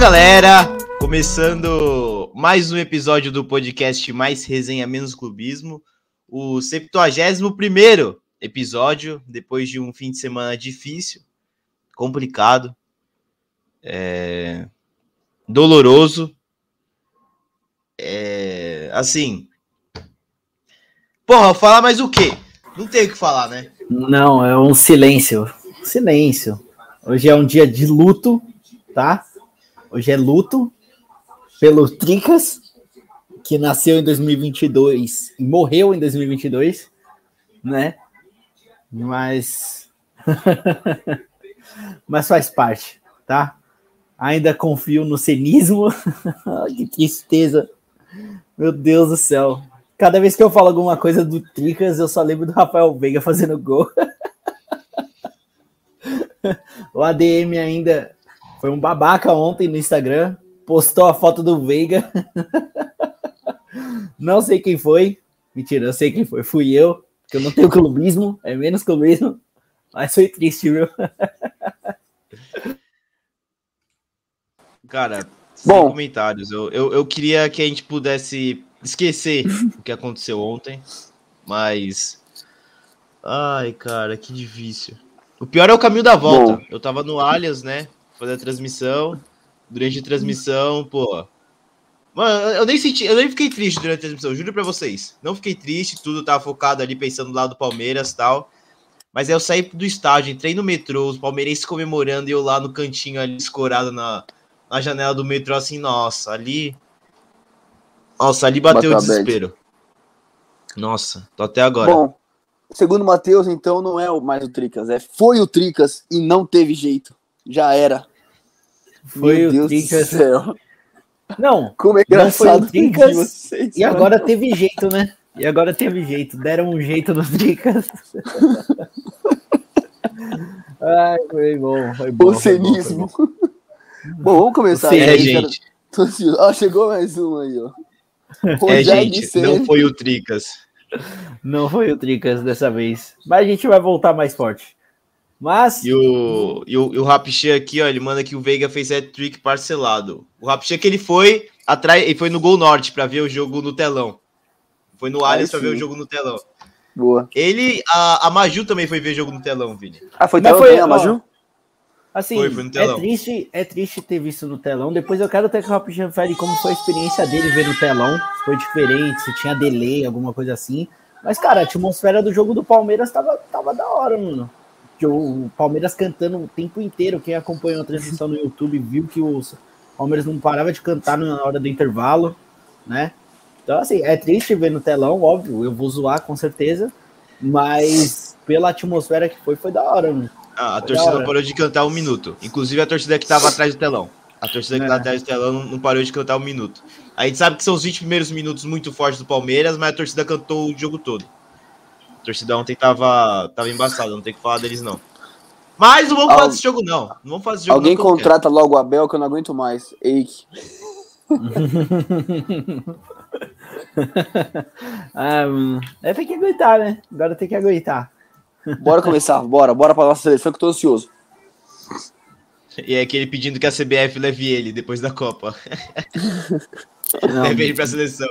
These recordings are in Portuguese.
Galera! Começando mais um episódio do podcast Mais Resenha Menos Clubismo, o 71 episódio, depois de um fim de semana difícil, complicado, é... doloroso. É... Assim. Porra, falar mais o quê? Não tem o que falar, né? Não, é um silêncio. Silêncio. Hoje é um dia de luto, tá? Hoje é luto pelo Tricas, que nasceu em 2022 e morreu em 2022, né? Mas. Mas faz parte, tá? Ainda confio no cenismo. que tristeza. Meu Deus do céu. Cada vez que eu falo alguma coisa do Tricas, eu só lembro do Rafael Veiga fazendo gol. o ADM ainda foi um babaca ontem no Instagram. Postou a foto do Veiga. Não sei quem foi. Mentira, eu sei quem foi. Fui eu, porque eu não tenho clubismo, é menos clubismo. Mas foi triste, viu? Cara, Bom, comentários. Eu, eu, eu queria que a gente pudesse esquecer o que aconteceu ontem, mas. Ai, cara, que difícil. O pior é o caminho da volta. Bom. Eu tava no Alias, né? Fazer a transmissão. Durante a transmissão, pô. Mano, eu nem senti, eu nem fiquei triste durante a transmissão, juro pra vocês. Não fiquei triste, tudo tava focado ali pensando do lado do Palmeiras e tal. Mas aí eu saí do estádio, entrei no metrô, os palmeirenses comemorando e eu lá no cantinho ali, escorado na, na janela do metrô, assim, nossa, ali nossa, ali bateu, bateu o desespero. Nossa, tô até agora. Bom, segundo o Matheus, então não é mais o Tricas, é foi o Tricas e não teve jeito. Já era. Foi Meu o Deus Tricas. Do céu. Não, como é engraçado não Tricas, vocês, e agora teve jeito, né? E agora teve jeito, deram um jeito no Tricas. Ai, foi bom, foi bom. O cenismo. Bom, bom, vamos começar. É, aí, gente. Ah, chegou mais um aí, ó. é, gente, não foi o Tricas. Não foi o Tricas dessa vez. Mas a gente vai voltar mais forte. Mas. E o, e o, e o Rapichan aqui, ó, ele manda que o Veiga fez hat-trick parcelado. O Rapichan que ele foi atrás, ele foi no Gol Norte para ver o jogo no telão. Foi no Allianz para ver o jogo no telão. Boa. Ele, a, a Maju também foi ver jogo no telão, Vini. Ah, foi telão foi, a Maju? Assim, foi, foi é triste, é triste ter visto no telão. Depois eu quero até que o Rapidinho fale como foi a experiência dele ver no telão. Se foi diferente, se tinha delay, alguma coisa assim. Mas, cara, a atmosfera do jogo do Palmeiras tava, tava da hora, mano. O Palmeiras cantando o tempo inteiro. Quem acompanhou a transmissão no YouTube viu que o Palmeiras não parava de cantar na hora do intervalo, né? Então, assim, é triste ver no telão, óbvio. Eu vou zoar com certeza. Mas pela atmosfera que foi, foi da hora, mano. Ah, a torcida não parou de cantar um minuto. Inclusive a torcida que estava atrás do telão. A torcida que é. atrás do telão não, parou de cantar um minuto. A gente sabe que são os 20 primeiros minutos muito fortes do Palmeiras, mas a torcida cantou o jogo todo. A torcida ontem tava, tava embaçada, não tem que falar deles não. Mas não vamos fazer esse jogo não. Não vamos fazer esse jogo Alguém não, contrata logo o Abel que eu não aguento mais. Eike. ah, mano. É, tem que aguentar, né? Agora tem que aguentar. Bora começar, bora, bora pra nossa seleção que eu tô ansioso. E é aquele pedindo que a CBF leve ele depois da Copa. leve ele pra seleção.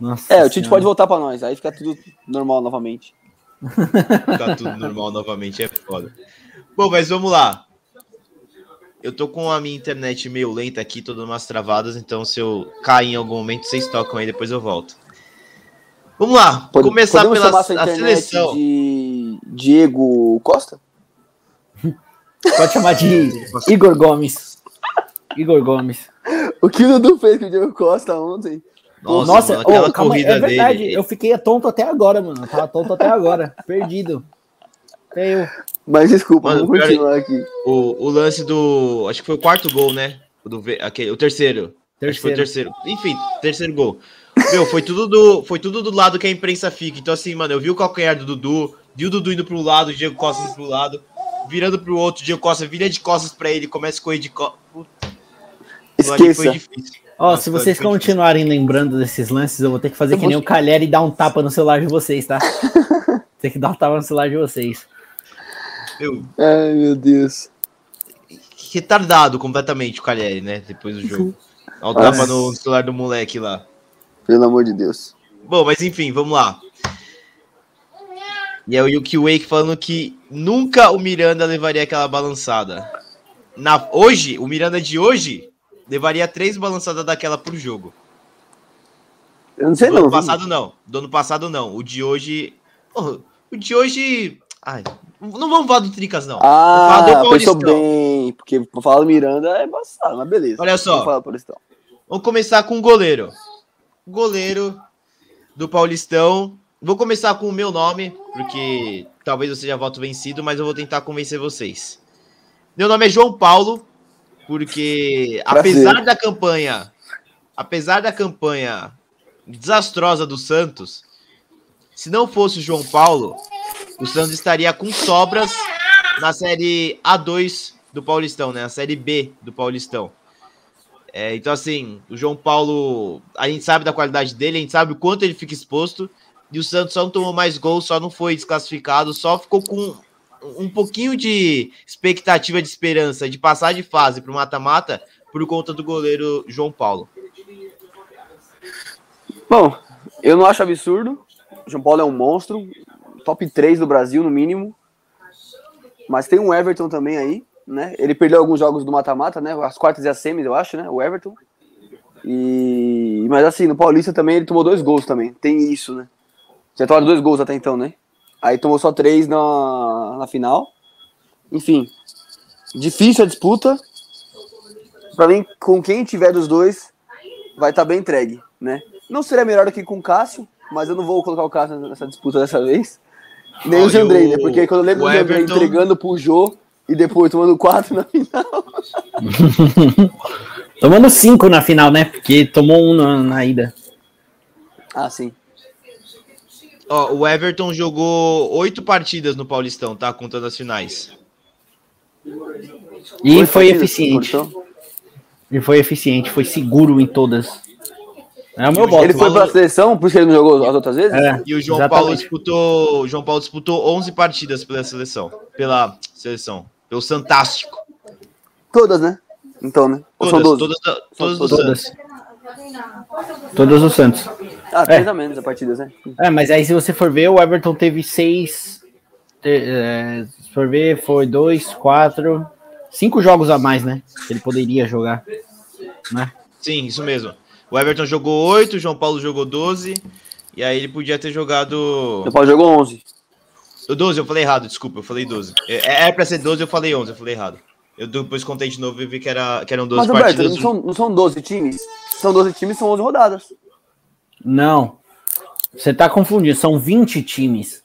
Nossa é, o Tite pode voltar pra nós, aí fica tudo normal novamente. Fica tudo normal novamente, é foda. Bom, mas vamos lá. Eu tô com a minha internet meio lenta aqui, todas umas travadas, então se eu cair em algum momento, vocês tocam aí, depois eu volto. Vamos lá, Pode, começar pela a seleção. De Diego Costa? Pode chamar de Igor Gomes. Igor Gomes. O que o Dudu fez com o Diego Costa ontem? Nossa, Nossa mano, aquela oh, calma, corrida é verdade, dele. Eu fiquei tonto até agora, mano. Eu tava tonto até agora. Perdido. Eu. Mas desculpa, mano, vamos continuar aqui. O, o lance do. Acho que foi o quarto gol, né? O, do, aquele, o terceiro. terceiro. Acho que foi o terceiro. Enfim, terceiro gol. Meu, foi tudo, do, foi tudo do lado que a imprensa fica. Então, assim, mano, eu vi o calcanhar do Dudu, vi o Dudu indo pro lado, o Diego Costa indo pro lado, virando pro outro, o Diego Costa vira de costas pra ele, começa a correr de costas. Esqueça. Ó, oh, se vocês continuarem lembrando desses lances, eu vou ter que fazer eu que nem o Calher e dar um tapa no celular de vocês, tá? Tem que dar um tapa no celular de vocês. Meu... Ai, meu Deus. retardado completamente o Calheri, né? Depois do jogo. Olha o tapa no celular do moleque lá. Pelo amor de Deus. Bom, mas enfim, vamos lá. E é o Yuki Wake falando que nunca o Miranda levaria aquela balançada. Na, hoje, o Miranda de hoje levaria três balançadas daquela por jogo. Eu não sei do não. ano passado não. Do ano passado não. O de hoje. Oh, o de hoje. Ai, não vamos falar do Tricas, não. Ah, pensou bem. Porque falar do Miranda é embaçado, mas beleza. Olha só. Vamos começar com o goleiro. Goleiro do Paulistão. Vou começar com o meu nome, porque talvez eu seja voto vencido, mas eu vou tentar convencer vocês. Meu nome é João Paulo, porque Prazer. apesar da campanha, apesar da campanha desastrosa do Santos, se não fosse o João Paulo, o Santos estaria com sobras na série A2 do Paulistão, né? A série B do Paulistão. É, então, assim, o João Paulo, a gente sabe da qualidade dele, a gente sabe o quanto ele fica exposto. E o Santos só não tomou mais gols, só não foi desclassificado, só ficou com um pouquinho de expectativa de esperança de passar de fase para o mata-mata por conta do goleiro João Paulo. Bom, eu não acho absurdo. João Paulo é um monstro, top 3 do Brasil, no mínimo. Mas tem um Everton também aí, né? Ele perdeu alguns jogos do mata-mata, né? As quartas e as semis, eu acho, né? O Everton. E... Mas assim, no Paulista também ele tomou dois gols também. Tem isso, né? Já tomou dois gols até então, né? Aí tomou só três na, na final. Enfim, difícil a disputa. Para mim, com quem tiver dos dois, vai estar tá bem entregue, né? Não seria melhor do que com o Cássio, mas eu não vou colocar o Cássio nessa disputa dessa vez. Nem oh, o Jandrei, né? Porque quando eu lembro do Jandrei Everton... entregando pro Jô e depois tomando quatro na final. tomando cinco na final, né? Porque tomou um na, na ida. Ah, sim. Ó, o Everton jogou oito partidas no Paulistão, tá? Contando as finais. E foi eficiente. E foi eficiente, foi seguro em todas. É o meu voto. Ele foi para a seleção, por isso que ele não jogou as outras vezes? É, e o João exatamente. Paulo disputou, o João Paulo disputou 11 partidas pela seleção, pela seleção, pelo Santástico. Todas, né? Então, né? Todas, são 12? Todas, todas, todas, todas. Todas o Santos. Ah, três é. a menos a partidas, né? É, mas aí se você for ver, o Everton teve seis. É, se for ver, foi dois, quatro, cinco jogos a mais, né? Que ele poderia jogar. Né? Sim, isso mesmo. O Everton jogou oito, o João Paulo jogou 12. E aí ele podia ter jogado. O João Paulo jogou 11. O 12, eu falei errado, desculpa, eu falei 12. É, é pra ser 12, eu falei 11, eu falei errado. Eu depois contei de novo e vi que, era, que eram 12 Mas, partidas. Roberto, não são, não são 12 times? São 12 times, são 11 rodadas. Não. Você tá confundindo, são 20 times.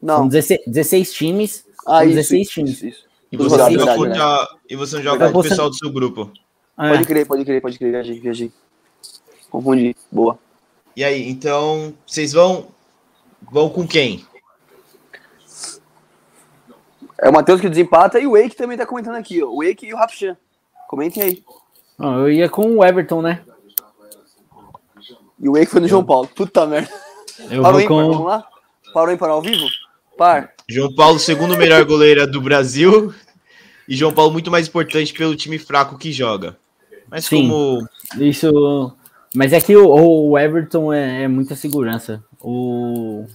Não. São 16, 16 times. Ah, são 16 isso, times. Isso, isso. E, você verdade, joga verdade, verdade. e você não joga com o pessoal do seu grupo. É. Pode crer, pode crer, pode crer, viajei, viajei. Confundi. Boa. E aí, então, vocês vão vão com quem? É o Matheus que desempata e o Wake também tá comentando aqui, ó. O Wake e o Rapchan. Comentem aí. Ah, eu ia com o Everton, né? E o Wake foi no eu... João Paulo. Puta merda. Eu Parou vou com... Vamos lá? Parou em para ao vivo? Par. João Paulo, segundo melhor goleiro do Brasil. E João Paulo muito mais importante pelo time fraco que joga. Mas Sim, como. Isso. Mas é que o, o Everton é, é, muita segurança. O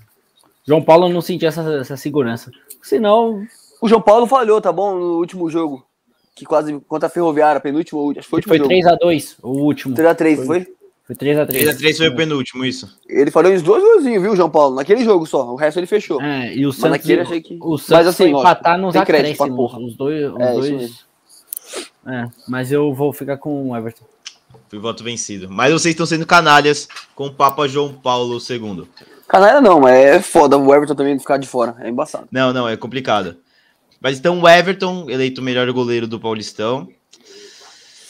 João Paulo não sentia essa, essa segurança. Senão. O João Paulo falhou, tá bom? No último jogo. Que quase contra a Ferroviária, penúltimo. Acho que foi o último Foi 3x2, o último. 3x3, foi? foi? Foi 3x3. 3x3 foi o penúltimo, isso. Ele falou uns dois golzinhos, viu, João Paulo? Naquele jogo só. O resto ele fechou. É, e o Santos. Mas naquele achei que. O Santos mas, assim, foi empatar nos acréscimos. Os dois. Os é, dois... É, mas eu vou ficar com o Everton. Fui voto vencido. Mas vocês estão sendo canalhas com o Papa João Paulo II. Canalha não, mas é foda o Everton também ficar de fora. É embaçado. Não, não, é complicado. Mas então o Everton, eleito o melhor goleiro do Paulistão.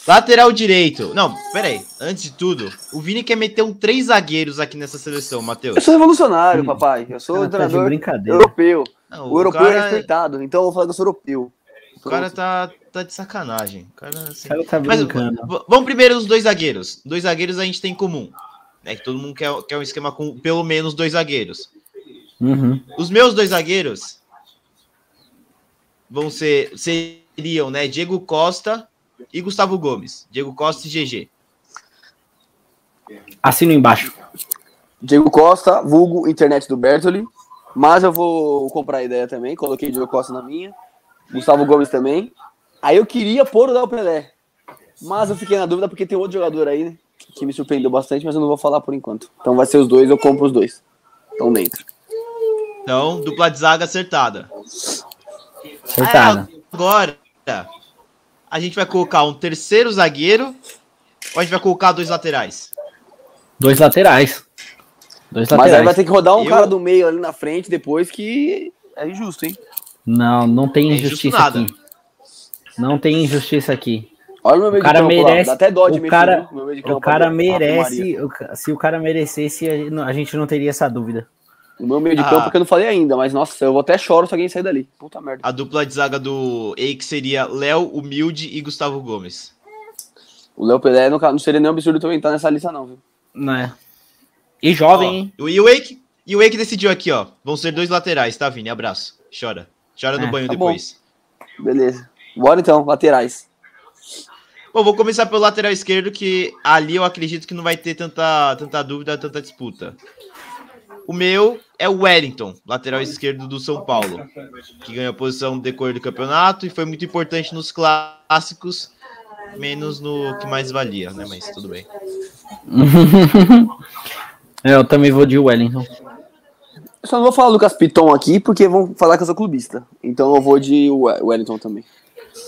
Lateral direito. Não, peraí. Antes de tudo, o Vini quer meter um três zagueiros aqui nessa seleção, Matheus. Eu sou revolucionário, hum. papai. Eu sou cara, treinador tá europeu. Não, o, o europeu é cara... é respeitado, então eu vou falar que eu sou europeu. O cara tá, tá de sacanagem. O cara, assim... cara tá Mas, vamos primeiro os dois zagueiros. Dois zagueiros a gente tem em comum. Né, que todo mundo quer, quer um esquema com pelo menos dois zagueiros. Uhum. Os meus dois zagueiros vão ser seriam, né, Diego Costa e Gustavo Gomes. Diego Costa e GG. Assino embaixo. Diego Costa, vulgo internet do Bertoli. Mas eu vou comprar a ideia também. Coloquei Diego Costa na minha. Gustavo Gomes também. Aí eu queria pôr o Del Pelé. Mas eu fiquei na dúvida porque tem outro jogador aí, né? Que me surpreendeu bastante, mas eu não vou falar por enquanto. Então vai ser os dois, eu compro os dois. Estão dentro. Então, dupla de zaga acertada. Acertada. É, agora, a gente vai colocar um terceiro zagueiro ou a gente vai colocar dois laterais? Dois laterais. Dois laterais. Mas aí vai ter que rodar um eu... cara do meio ali na frente depois que é injusto, hein? Não, não tem é injustiça aqui. Não tem injustiça aqui. Olha o meu meio o cara de campo merece, lá. Dá até dó de o cara, o cara merece, se o cara merecesse, a gente não teria essa dúvida. O meu meio de ah. campo que eu não falei ainda, mas nossa, eu vou até choro se alguém sair dali. Puta merda. A dupla de zaga do Eik seria Léo, Humilde e Gustavo Gomes. O Léo Pelé não, não seria nem um absurdo também estar nessa lista, não, viu? Não é. E jovem, hein? E o Eik, e o Eik decidiu aqui, ó. Vão ser dois laterais, tá, Vini? Abraço. Chora. Chora é, no banho tá depois. Bom. Beleza. Bora então, laterais. Bom, vou começar pelo lateral esquerdo, que ali eu acredito que não vai ter tanta, tanta dúvida, tanta disputa. O meu é o Wellington, lateral esquerdo do São Paulo, que ganhou a posição no decorrer do campeonato e foi muito importante nos clássicos, menos no que mais valia, né? Mas tudo bem. É, eu também vou de Wellington. Eu só não vou falar Lucas Piton aqui, porque vão falar que eu sou clubista. Então eu vou de Wellington também.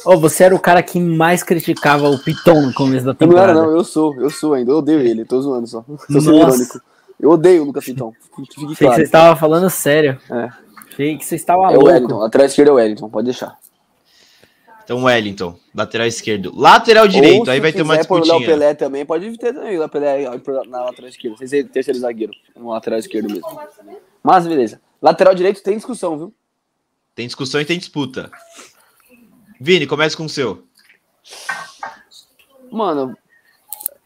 Oh, você era o cara que mais criticava o Piton no começo da temporada. Eu não era, não, eu sou, eu sou ainda, eu odeio ele, tô zoando só. Tô sendo irônico. Eu odeio o Lucas Piton. Fique claro. que você estava falando sério. É. Achei que você estava é louco. O Wellington, atrás esquerda é o Wellington, pode deixar. Então, Wellington, lateral esquerdo. Lateral direito, aí vai ter uma disputinha. Ou Pelé também, pode ter também o Pelé na lateral esquerda. Sem ser terceiro zagueiro, no lateral esquerdo mesmo. Mas, beleza. Lateral direito tem discussão, viu? Tem discussão e tem disputa. Vini, começa com o seu. Mano,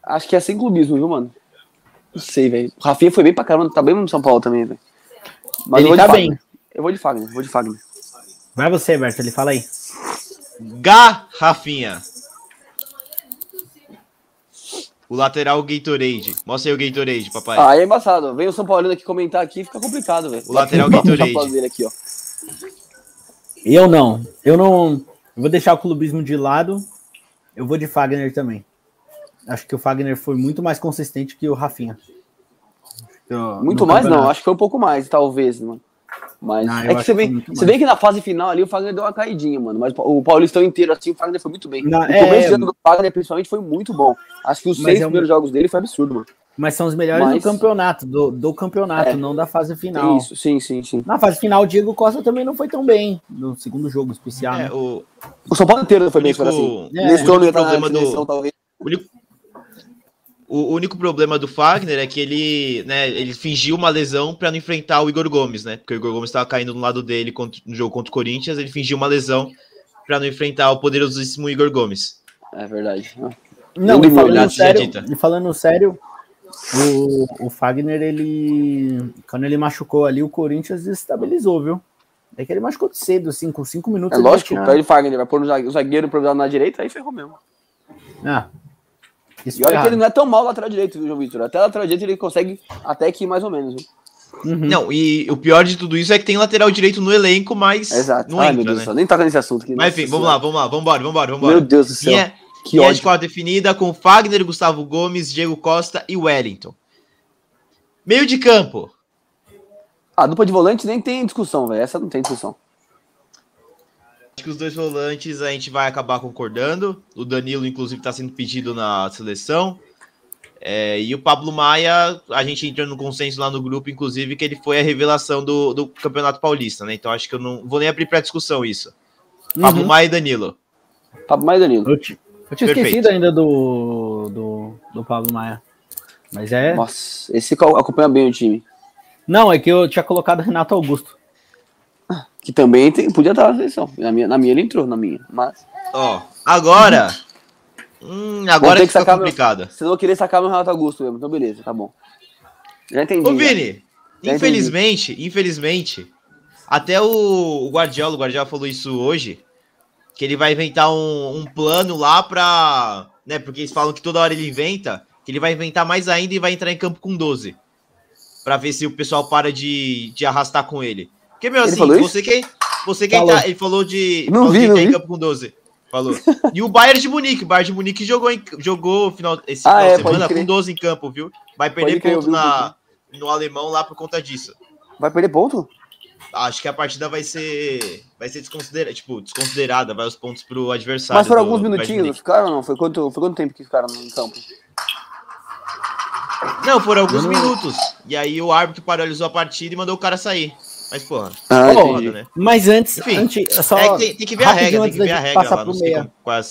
acho que é sem clubismo, viu, mano? Não sei, velho. O Rafinha foi bem pra caramba, tá bem no São Paulo também, velho. Mas ele eu vou tá bem. Eu vou de Fagner, vou de Fagner. Vai você, Berto, ele fala aí. Garrafinha. O lateral Gatorade. Mostra aí o Gatorade, papai. Ah, é embaçado. Vem o São Paulino aqui comentar aqui, fica complicado, velho. O lateral Gatorade. Aqui, ó. Eu não. Eu não. Eu vou deixar o clubismo de lado. Eu vou de Fagner também. Acho que o Fagner foi muito mais consistente que o Rafinha. Muito mais, campeonato. não. Acho que foi um pouco mais, talvez, mano. Mas ah, é que você vê, você vê que na fase final ali o Fagner deu uma caidinha, mano. Mas o Paulistão inteiro, assim, o Fagner foi muito bem. Não, o é, começo é... do Fagner, principalmente, foi muito bom. Acho que os seis é um... primeiros jogos dele foi absurdo, mano. Mas são os melhores mas... do campeonato, do, do campeonato, é, não da fase final. Isso, sim, sim, sim. Na fase final, o Diego Costa também não foi tão bem no segundo jogo especial. É, né? o... o São Paulo inteiro não foi único... bem, assim. É, Nesse torno, problema do... talvez. O único o único problema do Fagner é que ele, né, ele fingiu uma lesão para não enfrentar o Igor Gomes, né? Porque o Igor Gomes estava caindo no lado dele contra, no jogo contra o Corinthians, ele fingiu uma lesão para não enfrentar o poderosíssimo Igor Gomes. É verdade. Não, e falando, sério, e falando sério, o, o Fagner, ele. Quando ele machucou ali, o Corinthians estabilizou, viu? É que ele machucou cedo, assim, com cinco minutos. É lógico, o Fagner, vai pôr o zagueiro improvisado na direita, aí ferrou mesmo. Ah, isso e olha que ele não é tão mal lateral direito, viu, João Vitor? Até lateral direito ele consegue até que mais ou menos. Viu? Uhum. Não, e o pior de tudo isso é que tem lateral direito no elenco, mas Exato. não Ai, entra, meu Deus né? Nem toca nesse assunto. Mas enfim, vamos lá, vamos lá, vamos embora, vamos embora, vamos embora. Meu Deus do céu. Minha, que minha ódio. definida com Fagner, Gustavo Gomes, Diego Costa e Wellington. Meio de campo. A dupla de volante nem tem discussão, velho. Essa não tem discussão. Que os dois volantes a gente vai acabar concordando. O Danilo, inclusive, está sendo pedido na seleção. É, e o Pablo Maia, a gente entrou no consenso lá no grupo, inclusive, que ele foi a revelação do, do Campeonato Paulista, né? Então acho que eu não vou nem abrir para discussão isso. Uhum. Pablo Maia e Danilo. Pablo Maia e Danilo. Eu, tinha esquecido ainda do, do, do Pablo Maia. Mas é. Nossa, esse acompanha bem o time. Não, é que eu tinha colocado Renato Augusto. Que também tem, podia estar na seleção. Na minha, na minha ele entrou, na minha. Mas. Ó, agora. Hum, agora que, que fica complicado. Meu, vocês vão querer sacar meu Renato Augusto mesmo, então beleza, tá bom. Já entendi. Ô, Vini, já. infelizmente, já infelizmente, até o, o Guardiola, o Guardiola falou isso hoje. que ele vai inventar um, um plano lá pra. Né, porque eles falam que toda hora ele inventa, que ele vai inventar mais ainda e vai entrar em campo com 12. Pra ver se o pessoal para de, de arrastar com ele. Porque, meu, assim, você quem. Você quem tá. Ele falou de. Não vi, não em vi. campo com 12. Falou. E o Bayern de Munique. O Bayern de Munique jogou, em, jogou final, esse Ah, final é, de semana com 12 em campo, viu? Vai perder Pode crer, ponto na, no alemão lá por conta disso. Vai perder ponto? Acho que a partida vai ser. Vai ser desconsiderada, tipo, desconsiderada, vai os pontos pro adversário. Mas foram do- alguns minutinhos, ficaram ou não? Foi quanto, foi quanto tempo que ficaram no campo? Não, foram alguns não- minutos. E aí o árbitro paralisou a partida e mandou o cara sair. Mas, porra, Ah, né? Mas antes, Enfim, antes só é que tem, tem que ver a regra, tem antes que ver da a gente regra passar lá, pro não sei meia. como- qual é a.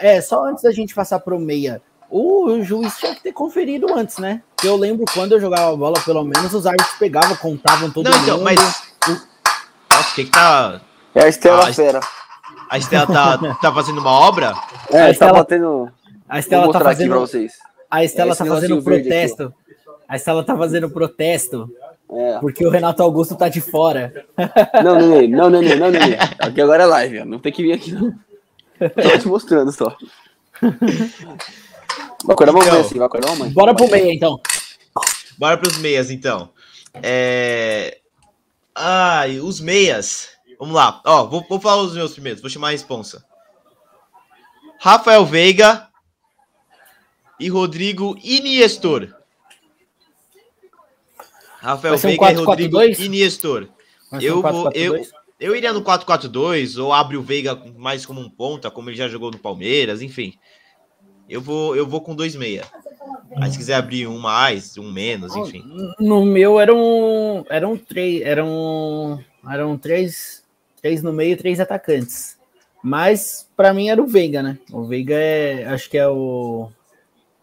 É, só antes da gente passar pro meia. O, juiz tinha que ter conferido antes, né? Porque eu lembro quando eu jogava bola, pelo menos os árbitros pegavam, contavam todo Não, mundo. então, mas. o- Nossa, o que que tá. É a Estela Ah, Fera. A Estela tá, tá fazendo uma obra? É, A tá Estela- batendo. A Estela tá mostrar aqui pra fazendo. vocês. A Estela Esse tá fazendo protesto. A Estela tá fazendo protesto É. porque o Renato Augusto tá de fora. Não, Nenê, não, Nenê, não, Nenê. Aqui agora é live, não tem que vir aqui, não. Tô te mostrando só. Vai acordar uma Então. assim, vai acordar uma mãe. Bora pro meia, então. Bora pros meias, então. É... Ai, os meias. Vamos lá. Ó, vou, vou falar os meus primeiros. Vou chamar a responsa. Rafael Veiga e Rodrigo Iniestor. Rafael um Veiga e Rodrigo 4-4-2? Iniestor. Vai ser Eu um vou- eu- 4-4-2? Eu iria no 4-4-2 ou abre o Veiga mais como um ponta, como ele já jogou no Palmeiras, enfim. Eu vou, eu vou com dois meia. Aí se quiser abrir um mais, um menos, enfim. No meu eram eram três, eram eram três, três no meio, e três atacantes. Mas pra mim era o Veiga, né? O Veiga é, acho que é o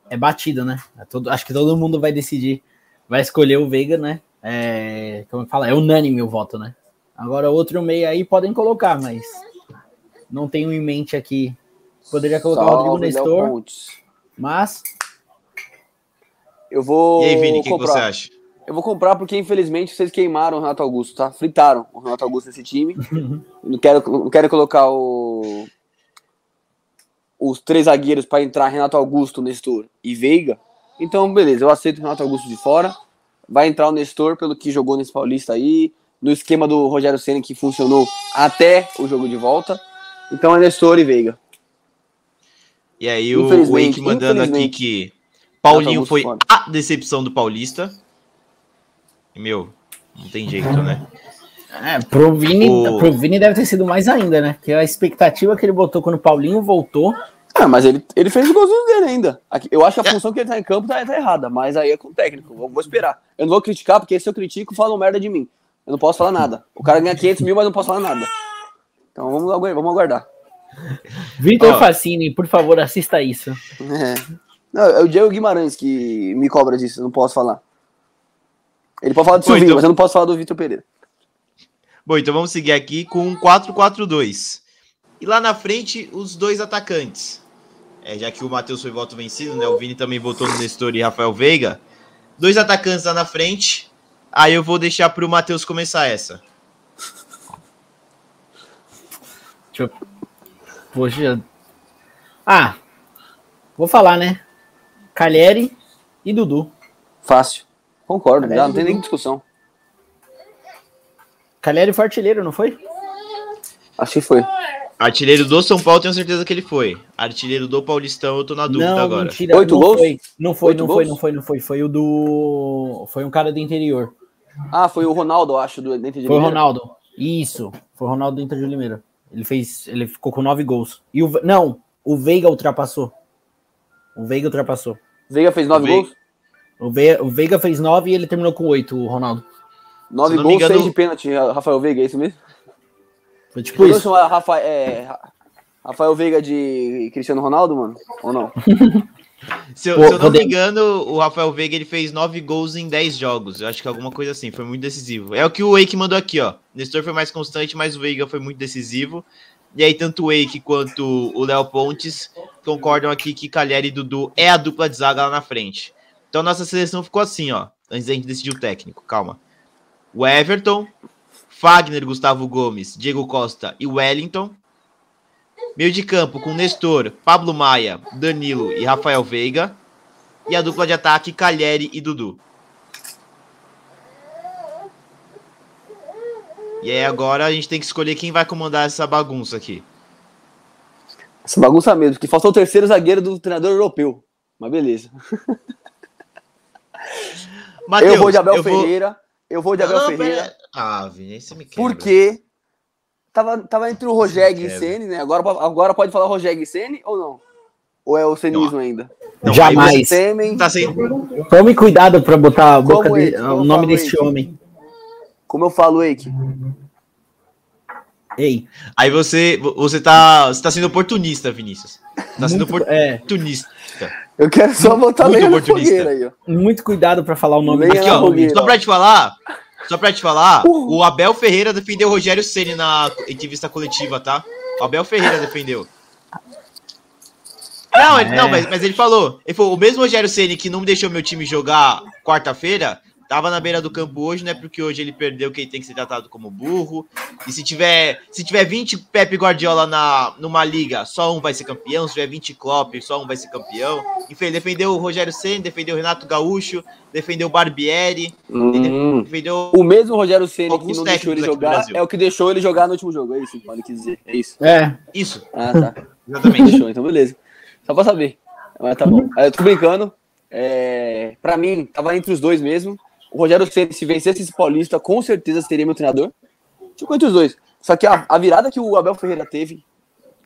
é batido, né? É todo, acho que todo mundo vai decidir, vai escolher o Veiga, né? É, como fala, é unânime o voto, né? Agora outro meio aí podem colocar, mas não tenho em mente aqui. Poderia colocar o Rodrigo Salve, Nestor, Pontes. mas Eu vou E aí, Vini, o que, que comprar. você acha? Eu vou comprar porque, infelizmente, vocês queimaram o Renato Augusto, tá? Fritaram o Renato Augusto nesse time. não, quero, não quero colocar o... os três zagueiros para entrar Renato Augusto, Nestor e Veiga. Então, beleza, eu aceito o Renato Augusto de fora. Vai entrar o Nestor pelo que jogou nesse Paulista aí, no esquema do Rogério Senna que funcionou até o jogo de volta. Então é Nestor e Veiga. E aí o Wake mandando aqui que Paulinho foi fora. a decepção do Paulista. E, meu, não tem jeito, né? É, pro Vini, O- pro Vini deve ter sido mais ainda, né? Porque a expectativa que ele botou quando o Paulinho voltou. Ah, mas ele, ele fez o golzinho dele ainda. Eu acho que a função que ele tá em campo tá, tá errada, mas aí é com o técnico. Vou, vou esperar. Eu não vou criticar, porque se eu critico, falam merda de mim. Eu não posso falar nada. O cara ganha 500 mil, mas não posso falar nada. Então vamos, vamos aguardar. Vitor Ó. Facini, por favor, assista isso. É. Não, é o Diego Guimarães que me cobra disso, eu não posso falar. Ele pode falar do Silvinho, então- mas eu não posso falar do Vitor Pereira. Bom, então vamos seguir aqui com um 4-4-2. E lá na frente, os dois atacantes. É, já que o Matheus foi voto vencido, né? O Vini também votou no Nestor e Rafael Veiga. Dois atacantes lá na frente. Aí eu vou deixar pro Matheus começar essa. Deixa eu... Poxa. Ah, vou falar, né? Calheri e Dudu. Fácil. Concordo, não tem nem discussão. Calheri foi artilheiro, não foi? Acho que foi. Artilheiro do São Paulo, tenho certeza que ele foi. Artilheiro do Paulistão, eu tô na dúvida não, agora. mentira. Oito não gols? Foi. Não foi, Oito não gols? foi, não foi, não foi. Foi o do. Foi um cara do interior. Ah, foi o Ronaldo, acho, do dentro de Foi o Limeira. Ronaldo. Isso. Foi o Ronaldo do Inter de Limeira. Ele fez. Ele ficou com nove gols. E o. Não, o Veiga ultrapassou. O Veiga ultrapassou. Veiga fez nove Veiga. gols? O, Ve... o Veiga fez nove e ele terminou com oito, o Ronaldo. Nove gols, engano- seis de pênalti, Rafael Veiga, é isso mesmo? Foi tipo Podemos isso. Rafa, é, Ra- Rafael Veiga de Cristiano Ronaldo, mano? Ou não? Se eu, Pô, se eu não me engano, o Rafael Veiga ele fez nove gols em 10 jogos. Eu acho que alguma coisa assim, foi muito decisivo. É o que o Wake mandou aqui, ó. Nestor foi mais constante, mas o Veiga foi muito decisivo. E aí, tanto o Wake quanto o Léo Pontes concordam aqui que Calheri e Dudu é a dupla de zaga lá na frente. Então, nossa seleção ficou assim, ó. Antes da gente decidir o técnico, calma. O Everton, Fagner, Gustavo Gomes, Diego Costa e Wellington. Meio de campo com Nestor, Pablo Maia, Danilo e Rafael Veiga. E a dupla de ataque, Calheri e Dudu. E aí agora a gente tem que escolher quem vai comandar essa bagunça aqui. Essa bagunça mesmo, que faltou o terceiro zagueiro do treinador europeu. Mas beleza. Mateus, eu vou de Abel eu Ferreira. Vou... Eu vou de Abel não, Ferreira. Pera... Ah, Vinícius, você me quebra. Porque tava, tava entre o Rogério e Sene, né? Agora, agora pode falar Rogério e Sene ou não? Ou é o cenismo ainda? Não, Jamais. Temem... Tá sem... Tome cuidado para botar a boca de... o nome desse homem. Como eu falo, Eike? Ei. Aí você, você, tá, você tá sendo oportunista, Vinícius. Tá sendo Muito, é. oportunista. É. Eu quero só botar lenha na fogueira aí, ó. Muito cuidado para falar o nome Aqui, ó, Só pra te falar, só pra te falar, uh. o Abel Ferreira defendeu o Rogério Ceni na entrevista coletiva, tá? O Abel Ferreira defendeu. Não, é. não mas, mas, ele falou. Ele falou, o mesmo Rogério Ceni que não deixou meu time jogar quarta-feira, tava na beira do campo hoje, não é porque hoje ele perdeu que ele tem que ser tratado como burro. E se tiver, se tiver 20 Pepe Guardiola na, numa liga, só um vai ser campeão. Se tiver 20 Klopp, só um vai ser campeão. Enfim, defendeu o Rogério Senna, defendeu o Renato Gaúcho, defendeu o Barbieri, hum. defendeu o mesmo Rogério Senna que não deixou ele jogar, é o que deixou ele jogar no último jogo, é isso que quis dizer, é isso. É. Isso. Ah, tá. Exatamente. Deixou, então beleza. Só pra saber. Mas tá bom. Eu tô brincando. É, pra mim, tava entre os dois mesmo. O Rogério Ceni, se vencesse esse Paulista, com certeza seria meu treinador. Ficou entre os dois. Só que a, a, virada que o Abel Ferreira teve,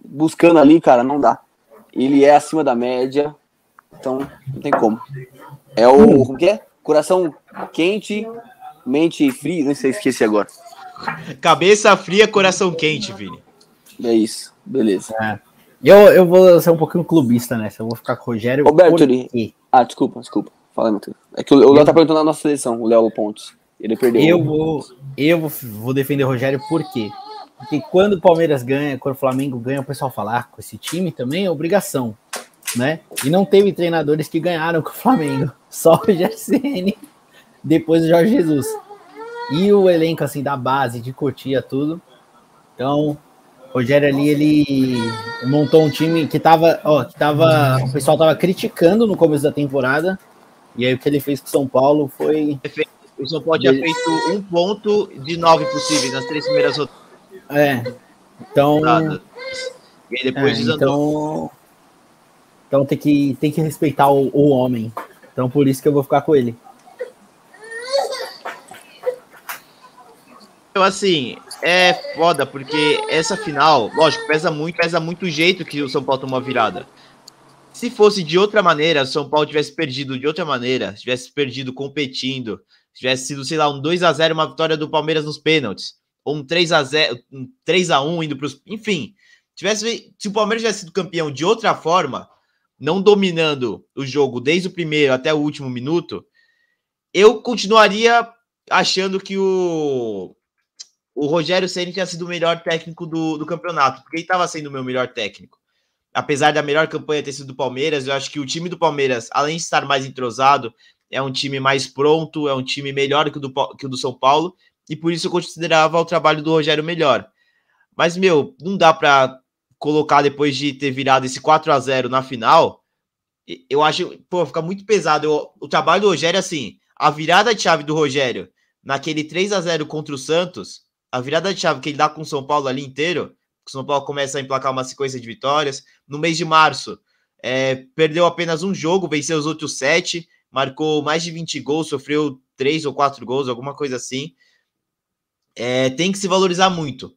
buscando ali, cara, não dá. Ele é acima da média, então não tem como. É o. Como que é? Coração quente, mente fria. Não sei, esqueci agora. Cabeça fria, coração quente, Vini. É isso, beleza. É. Eu, eu vou ser um pouquinho clubista nessa. Eu vou ficar com o Rogério. Roberto, Ah, desculpa, desculpa. Fala, Matheus. É que o Léo tá perguntando na nossa seleção, o Léo Pontos. Ele perdeu. Eu vou, eu vou defender o Rogério por quê? Porque quando o Palmeiras ganha, quando o Flamengo ganha, o pessoal fala, ah, com esse time também é obrigação, né? E não teve treinadores que ganharam com o Flamengo, só o GSN, depois o Jorge Jesus. E o elenco, assim, da base, de Cotia, tudo. Então, o Rogério ali, ele montou um time que tava, ó, que tava, o pessoal tava criticando no começo da temporada, e aí o que ele fez com o São Paulo foi. O São Paulo tinha feito um ponto de nove possíveis nas três primeiras rodadas. É. Então. E aí depois é, Então, então tem, que, tem que respeitar o, o homem. Então por isso que eu vou ficar com ele. Então, assim, é foda, porque essa final, lógico, pesa muito, pesa muito o jeito que o São Paulo tomou a virada. Se fosse de outra maneira, se São Paulo tivesse perdido de outra maneira, tivesse perdido competindo, tivesse sido, sei lá, um 2 a 0 uma vitória do Palmeiras nos pênaltis, ou um 3 a 0 um 3 a 1 indo para os. Enfim, tivesse, se o Palmeiras tivesse sido campeão de outra forma, não dominando o jogo desde o primeiro até o último minuto, eu continuaria achando que o, o Rogério Ceni tinha sido o melhor técnico do, do campeonato, porque ele estava sendo o meu melhor técnico apesar da melhor campanha ter sido do Palmeiras, eu acho que o time do Palmeiras, além de estar mais entrosado, é um time mais pronto, é um time melhor que o do, que o do São Paulo, e por isso eu considerava o trabalho do Rogério melhor. Mas, meu, não dá para colocar depois de ter virado esse 4 a 0 na final. Eu acho, pô, fica muito pesado. Eu, o trabalho do Rogério, assim, a virada de chave do Rogério naquele 3 a 0 contra o Santos, a virada de chave que ele dá com o São Paulo ali inteiro, o São Paulo começa a emplacar uma sequência de vitórias. No mês de março, é, perdeu apenas um jogo, venceu os outros sete, marcou mais de 20 gols, sofreu três ou quatro gols, alguma coisa assim. É, tem que se valorizar muito.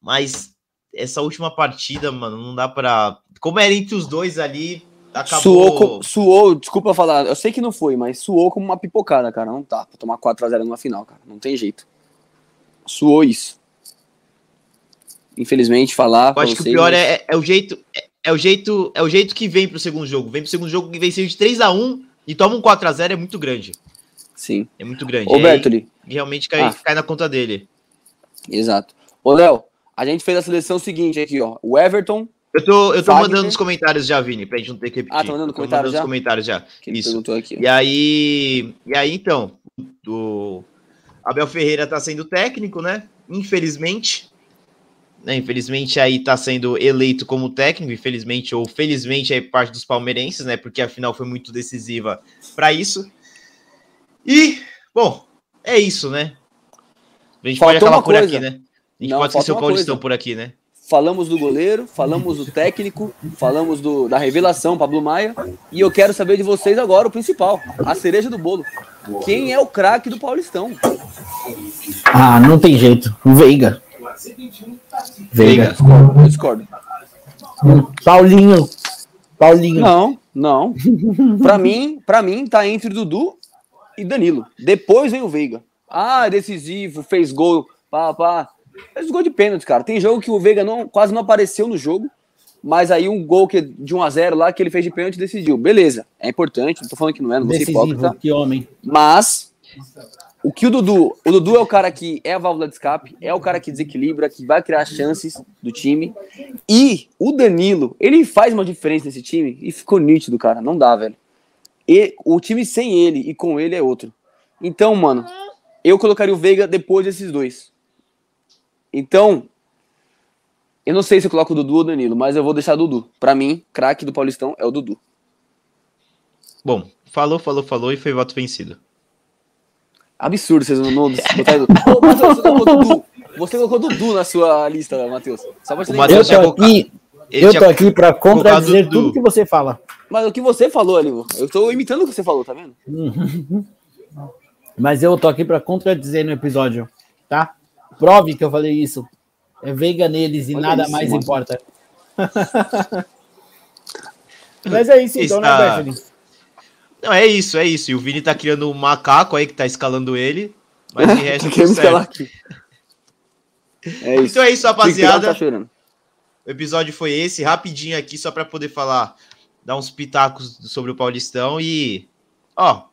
Mas essa última partida, mano, não dá para. Como era entre os dois ali, acabou. Suou, suou, desculpa falar, eu sei que não foi, mas suou como uma pipocada, cara. Não tá pra tomar 4x0 numa final, cara. Não tem jeito. Suou isso infelizmente, falar. Eu acho que o pior mas... é, é, o jeito. É, é, o jeito, é o jeito que vem pro segundo jogo. Vem pro segundo jogo que venceu de 3 a 1 e toma um 4 a 0 é muito grande. Sim. É muito grande. Ô, Bertoli. Realmente cai, ah. cai na conta dele. Exato. Ô, Léo, a gente fez a seleção seguinte aqui, ó. O Everton. Eu tô, eu tô mandando nos comentários já, Vini, pra gente não ter que repetir. Ah, tá mandando comentários já? comentários já. Quem Isso. Aqui, e aí, e aí então, o Abel Ferreira tá sendo técnico, né? Infelizmente, né? Infelizmente aí tá sendo eleito como técnico, infelizmente ou felizmente aí parte dos palmeirenses, né? Porque a final foi muito decisiva para isso. E, bom, é isso, né? A gente Faltou pode acabar por aqui, né? A gente Não, pode esquecer o Paulistão coisa. por aqui, né? Falamos do goleiro, falamos do técnico, falamos do, da revelação, Pablo Maia. E eu quero saber de vocês agora o principal, a cereja do bolo. Quem é o craque do Paulistão? Ah, não tem jeito. O Veiga. Veiga. Discordo. discordo. Paulinho. Paulinho. Não, não. pra mim, para mim tá entre Dudu e Danilo. Depois vem o Veiga. Ah, é decisivo, fez gol, pá, pá. Fez gol de pênalti, cara. Tem jogo que o Veiga não, quase não apareceu no jogo, mas aí um gol que, de 1 a 0 lá que ele fez de pênalti decidiu. Beleza, é importante, não tô falando que não é, não vou ser hipócrita. Que homem. Mas o que o Dudu, o Dudu é o cara que é a válvula de escape, é o cara que desequilibra, que vai criar chances do time. E o Danilo, ele faz uma diferença nesse time e ficou nítido, cara, não dá, velho. E o time sem ele e com ele é outro. Então, mano, eu colocaria o Veiga depois desses dois. Então, eu não sei se eu coloco o Dudu ou o Danilo, mas eu vou deixar o Dudu. Para mim, craque do Paulistão é o Dudu. Bom, falou, falou, falou e foi voto vencido. Absurdo vocês não, não botaram. Ô, Matheus, você colocou Dudu. Você colocou Dudu na sua lista, Matheus. Só pra te lembrar. Eu tô aqui, eu tô aqui pra contradizer tudo que você fala. Mas o que você falou ali, eu tô imitando o que você falou, tá vendo? Mas eu tô aqui pra contradizer no episódio, tá? Prove que eu falei isso. É veiga neles e Olha nada isso, mais mano. importa. Mas é isso então, né, Está... né, Bethany? Não, é isso, é isso. E o Vini tá criando um macaco aí que tá escalando ele. Mas de resto, tudo certo. Aqui. É isso. Então é isso, rapaziada. Tá o episódio foi esse, rapidinho aqui, só para poder falar, dar uns pitacos sobre o Paulistão e. Ó,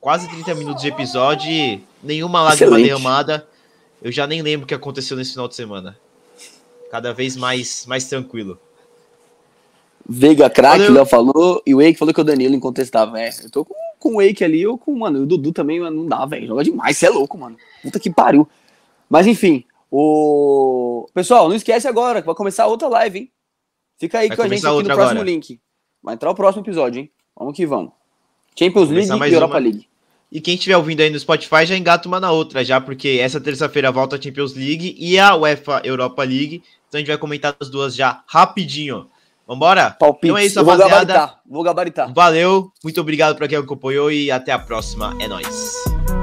quase 30 minutos de episódio e nenhuma lágrima derramada. Eu já nem lembro o que aconteceu nesse final de semana. Cada vez mais, mais tranquilo. Veiga craque, Léo falou, e o Wake falou que o Danilo incontestável. É, eu tô com, com o Wake ali, ou com, mano, o Dudu também não dá, velho. Joga demais, você é louco, mano. Puta que pariu. Mas enfim, o. Pessoal, não esquece agora que vai começar outra live, hein? Fica aí vai com a gente aqui no próximo agora. link. Vai entrar o próximo episódio, hein? Vamos que vamos. Champions League e Europa uma. League. E quem estiver ouvindo aí no Spotify já engata uma na outra, já, porque essa terça-feira volta a Champions League e a UEFA Europa League. Então a gente vai comentar as duas já rapidinho. Vambora? Palpite. Então é isso, rapaziada. Vou gabaritar. Vou gabaritar. Valeu, muito obrigado para quem acompanhou e até a próxima. É nóis.